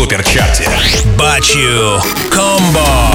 суперчарте. Бачу комбо.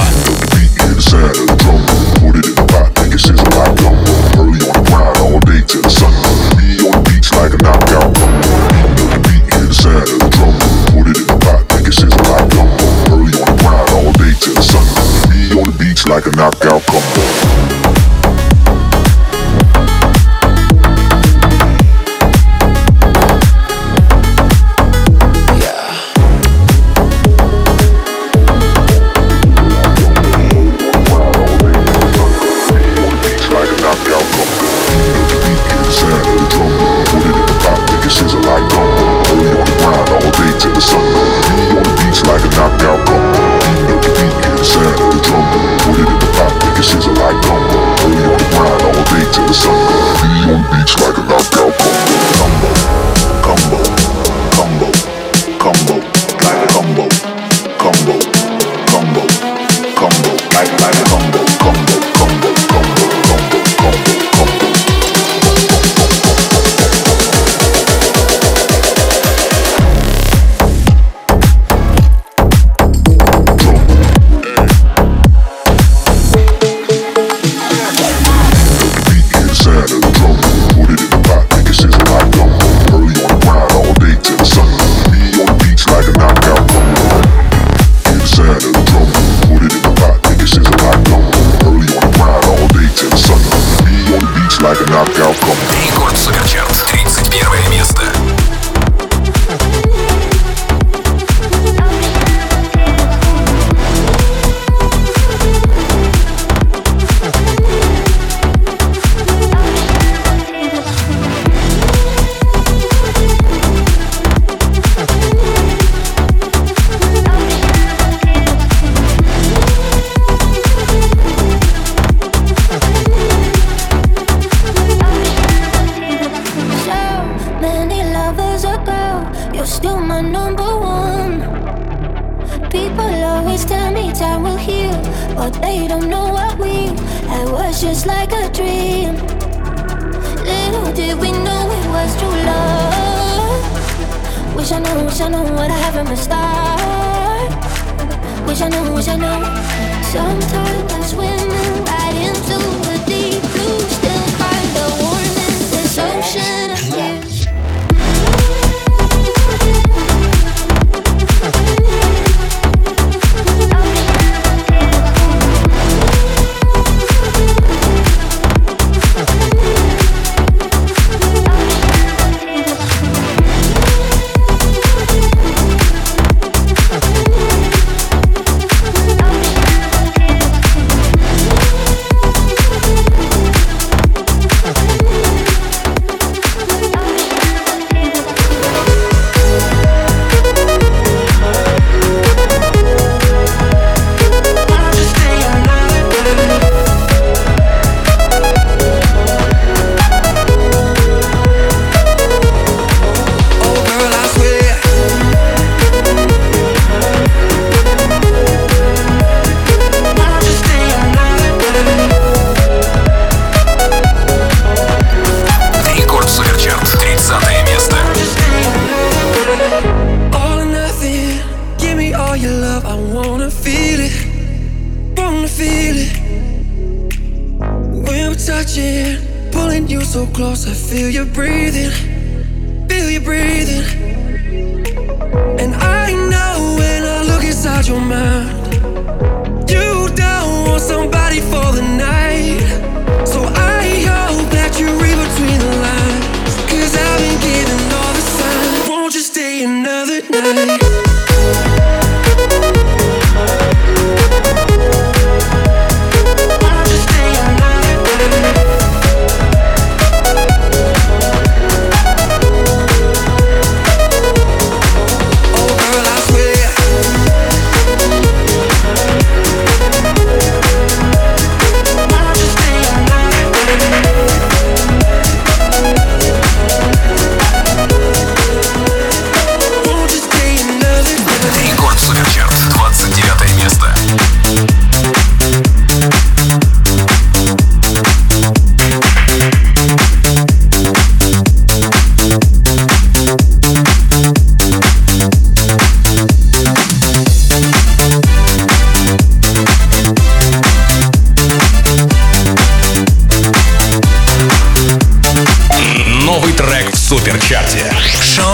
Игорь Сакачев.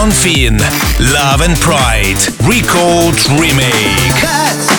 Sean Finn, Love and Pride, Record Remake.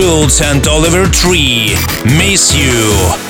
Schulz and Oliver Tree. Miss You.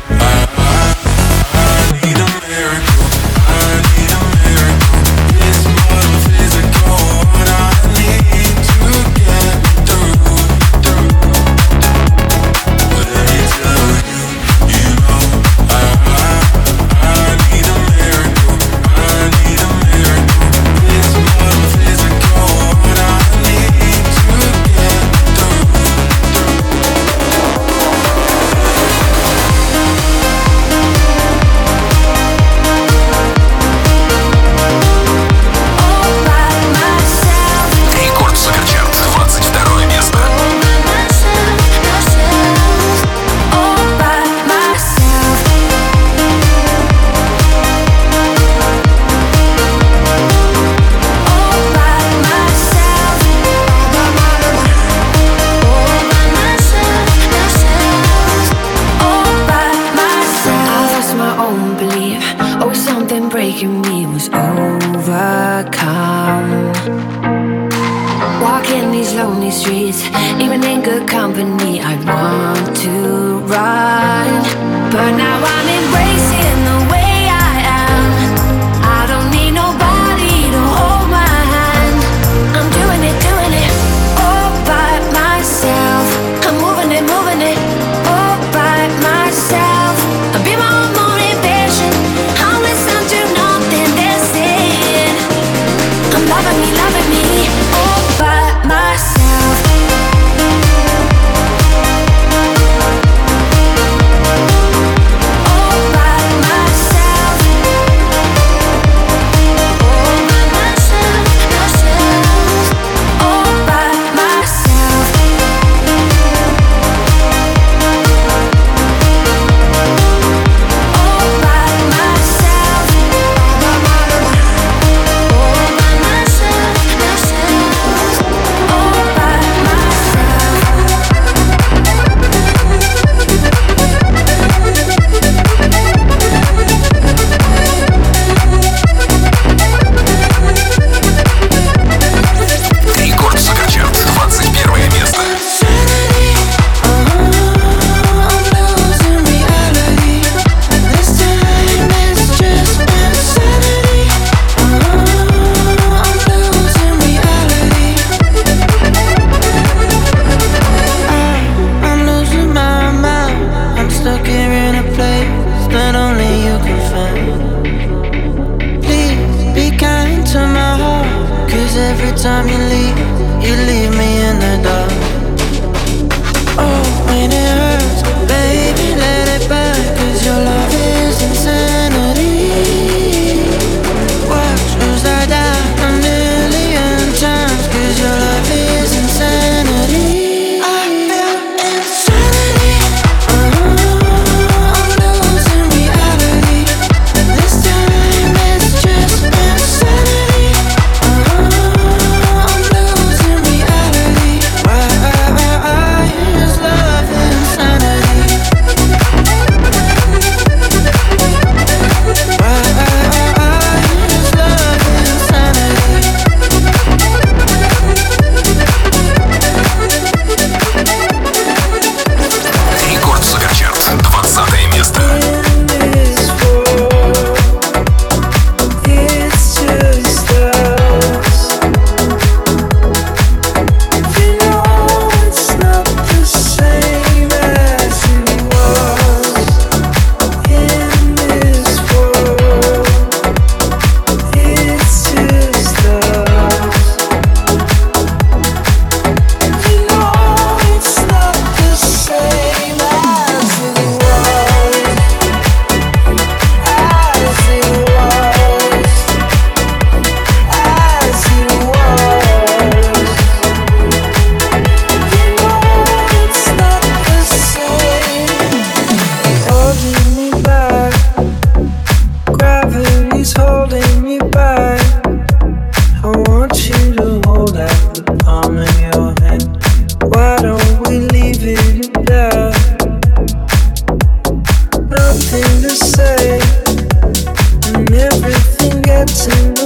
listen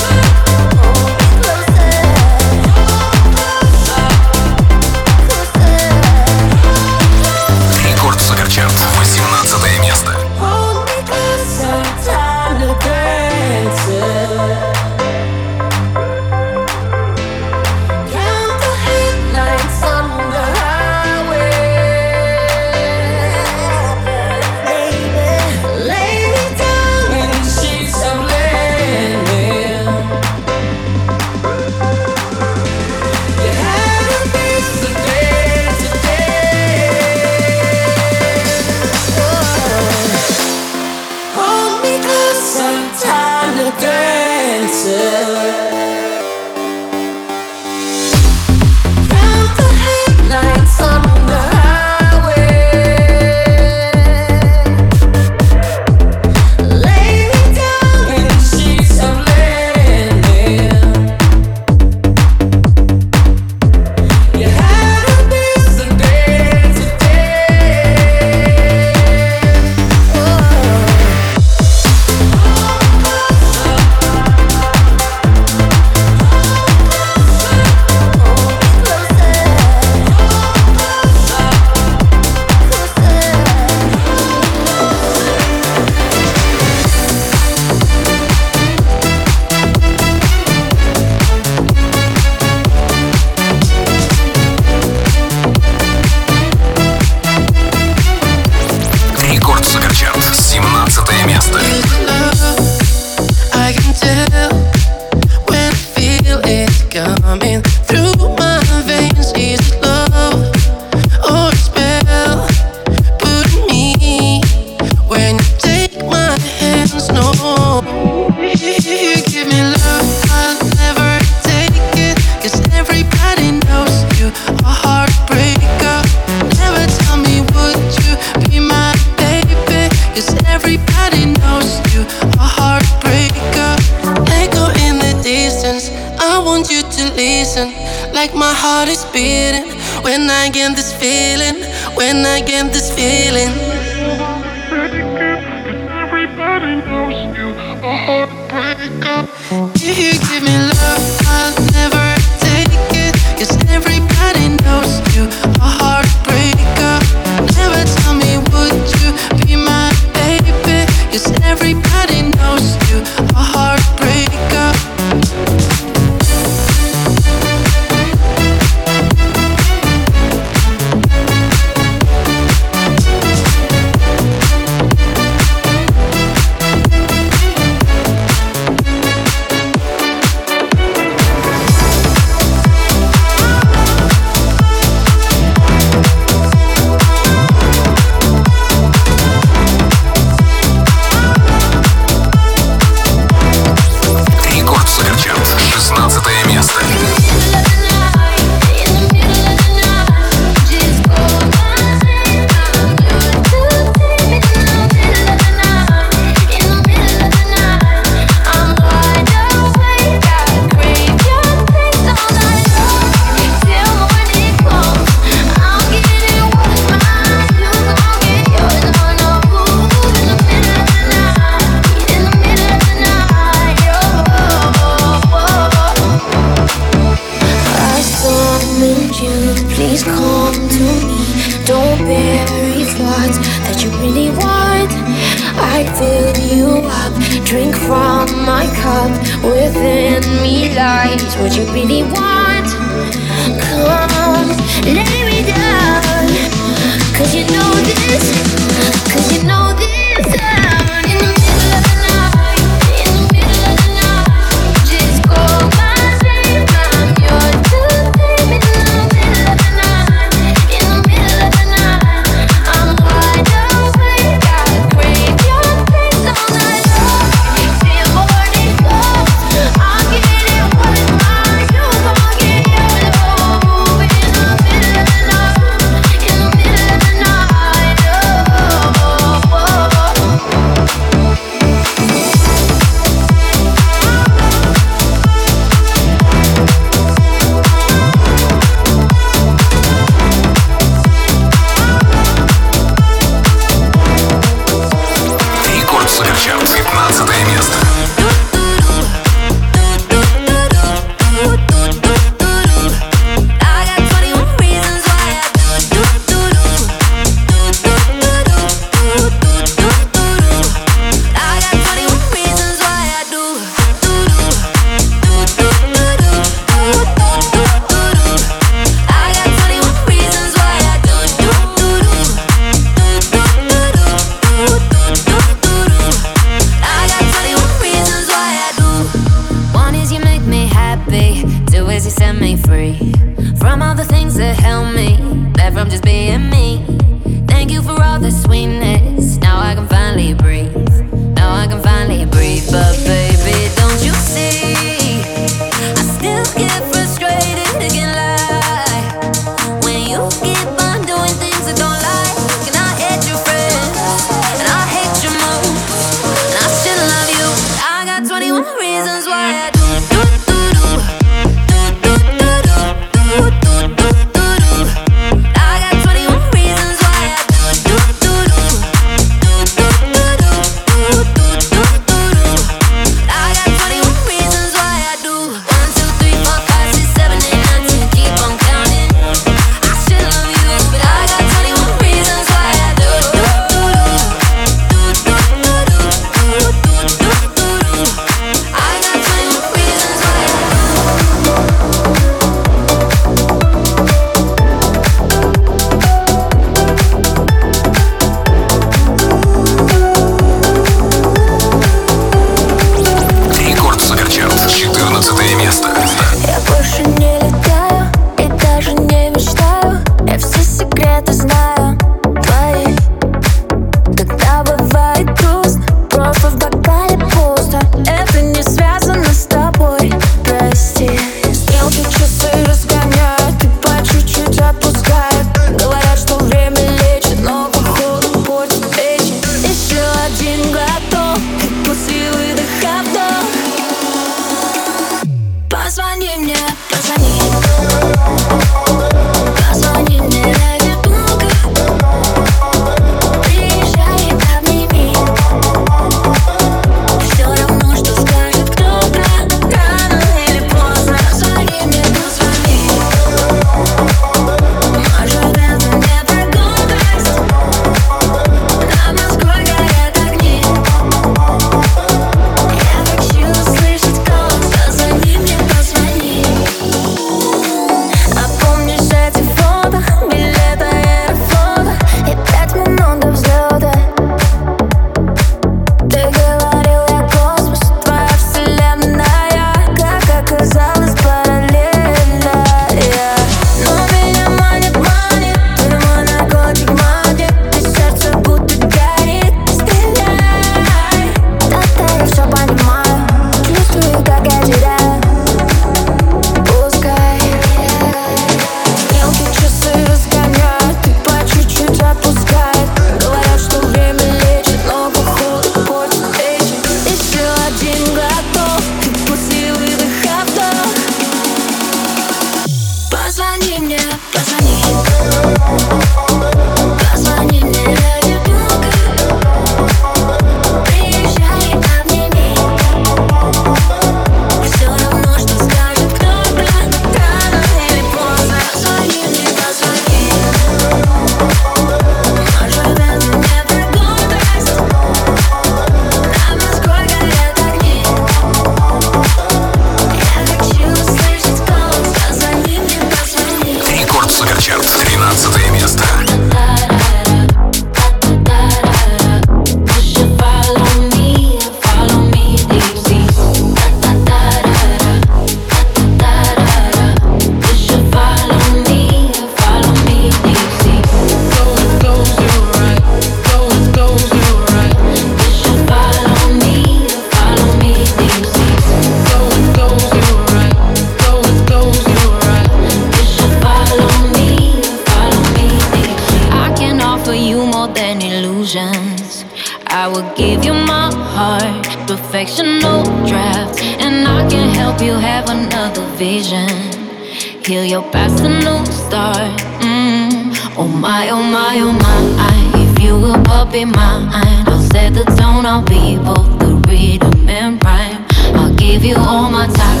my, oh my, oh my. If you will puppy mine, I'll set the tone. I'll be both the rhythm and rhyme. I'll give you all my time.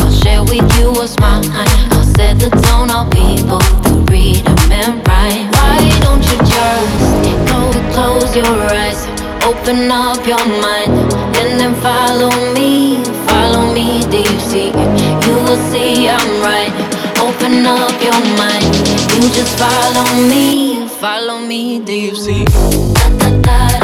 I'll share with you what's mine. I'll set the tone. I'll be both the rhythm and rhyme. Why don't you just go close your eyes? Open up your mind and then follow me. Follow me, deep sea. You will see I'm right. Open up your mind. You just follow me. Follow me, deep sea. Da, da, da,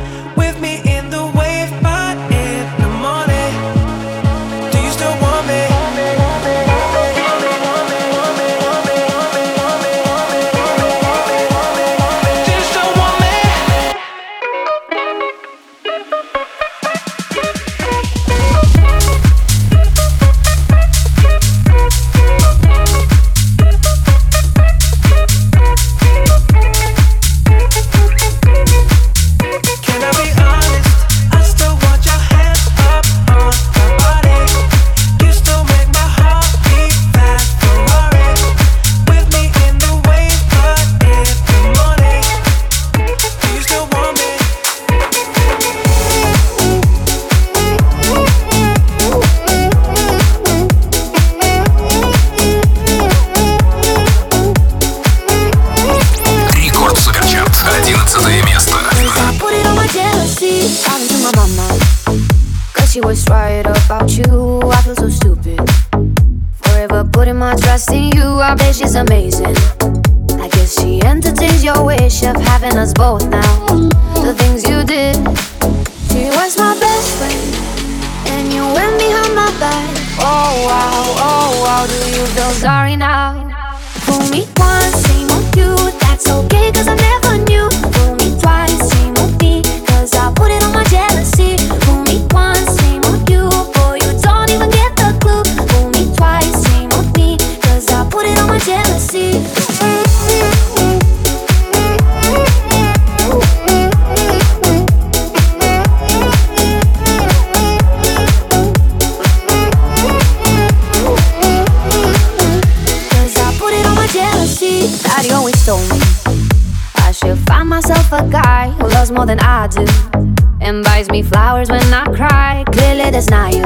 me flowers when I cry. Clearly, that's not you.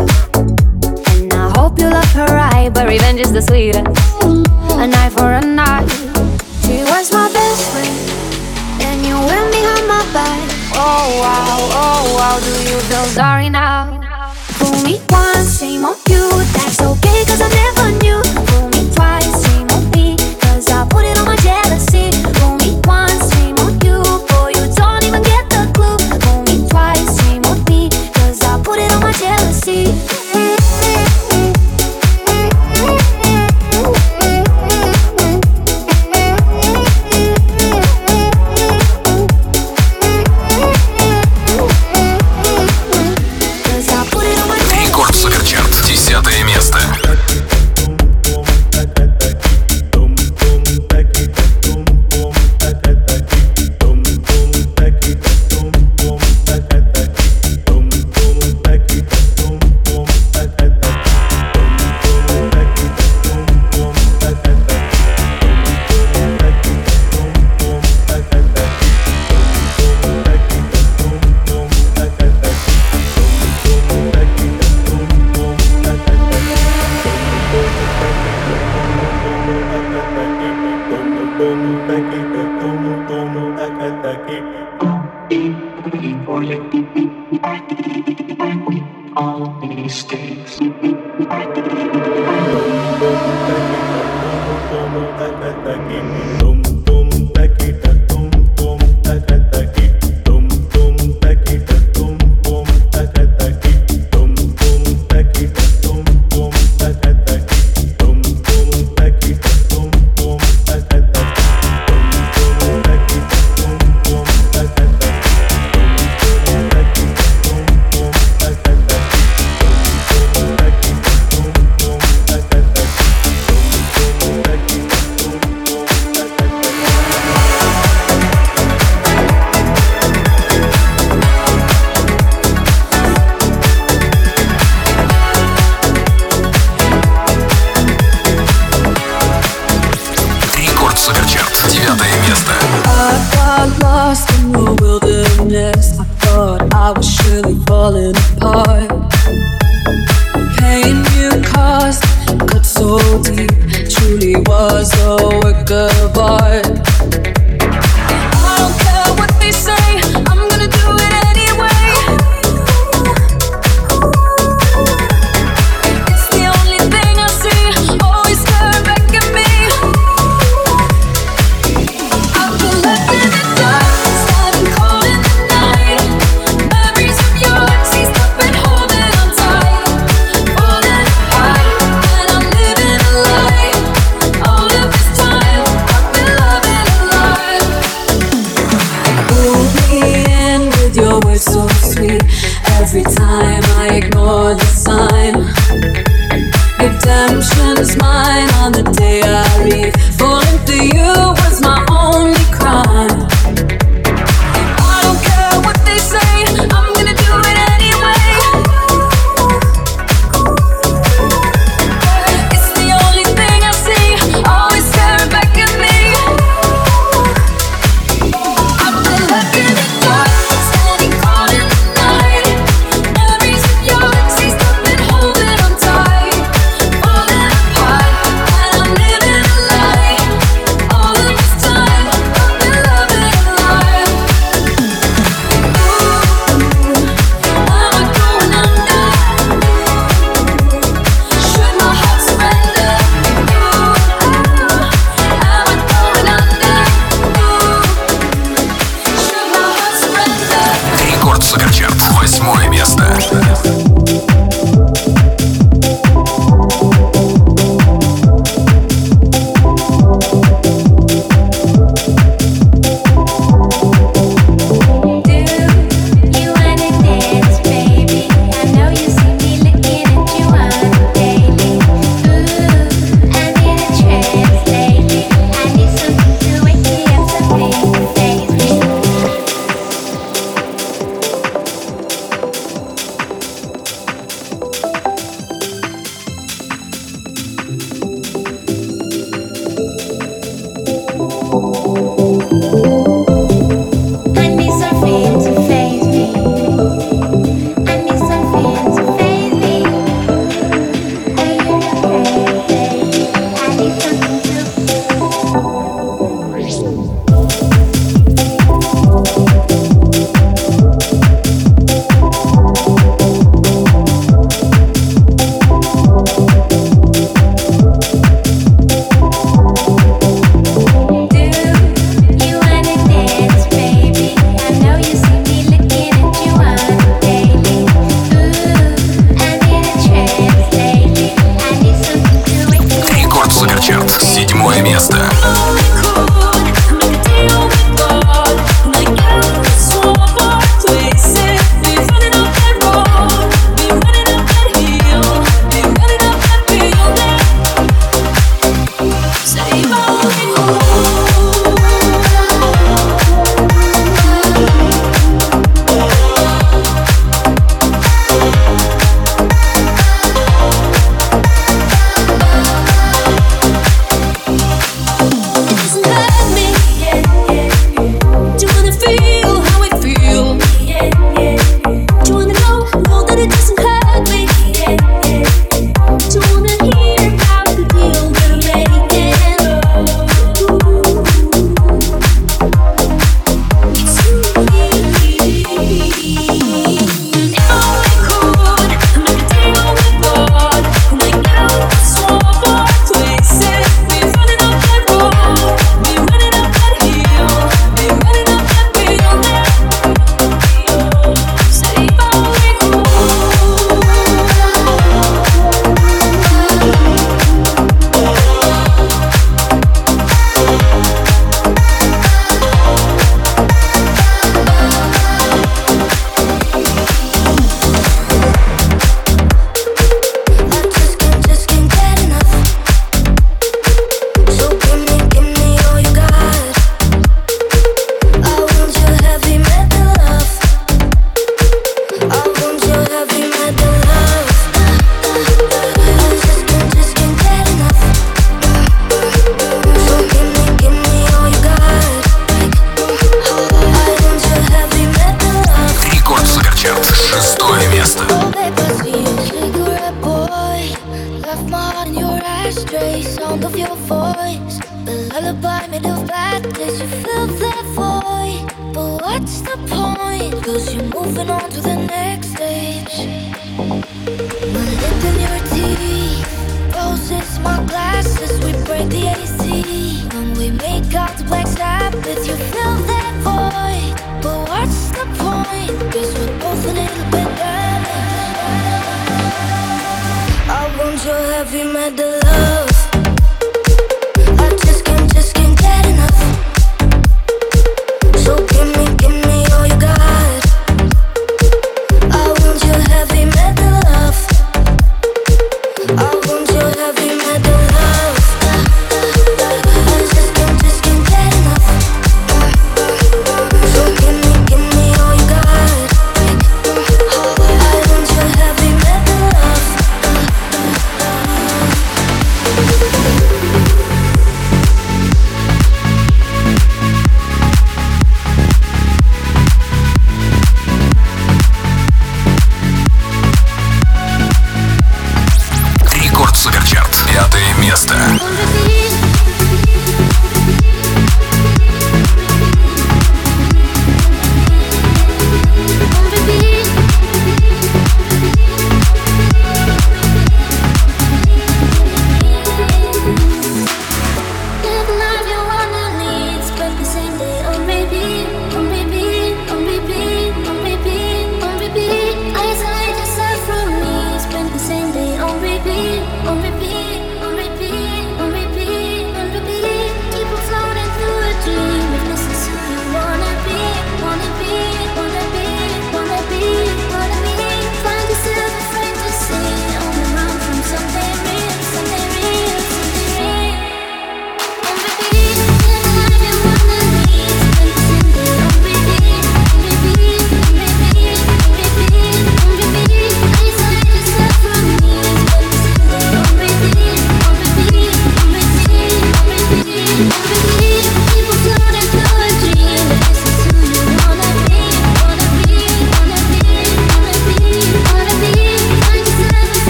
And I hope you love her right, but revenge is the sweetest.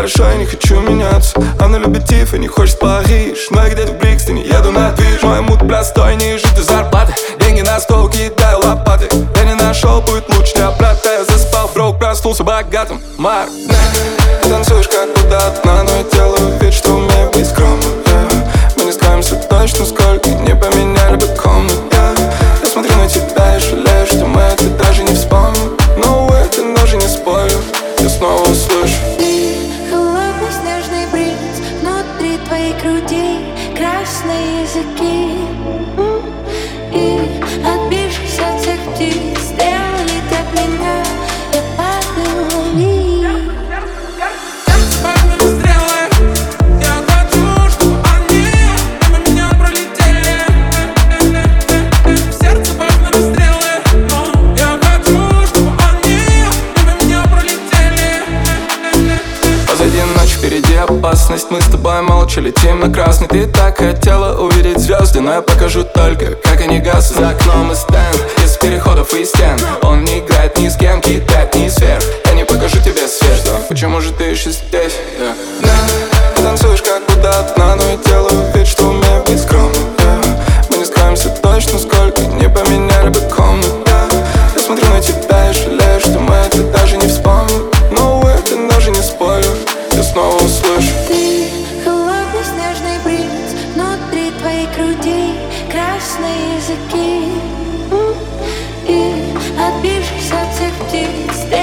хорошо, я не хочу меняться. Она любит Тиф и не хочет Париж. Но я где-то в Брикстоне еду на движ. Мой мут простой, ниже ты зарплаты Деньги на стол, кидаю лопаты. Я не нашел, будет лучше для брата Я заспал, брок, проснулся богатым. Марк, танцуешь как куда-то, но я делаю вид, что красный Ты так хотела увидеть звезды Но я покажу только, как они гаснут. За окном и стенд, из переходов и стен Он не играет ни с кем, кидает ни сверх Я не покажу тебе свет, Почему же ты счастлив? языки. И обижешься тех птиц.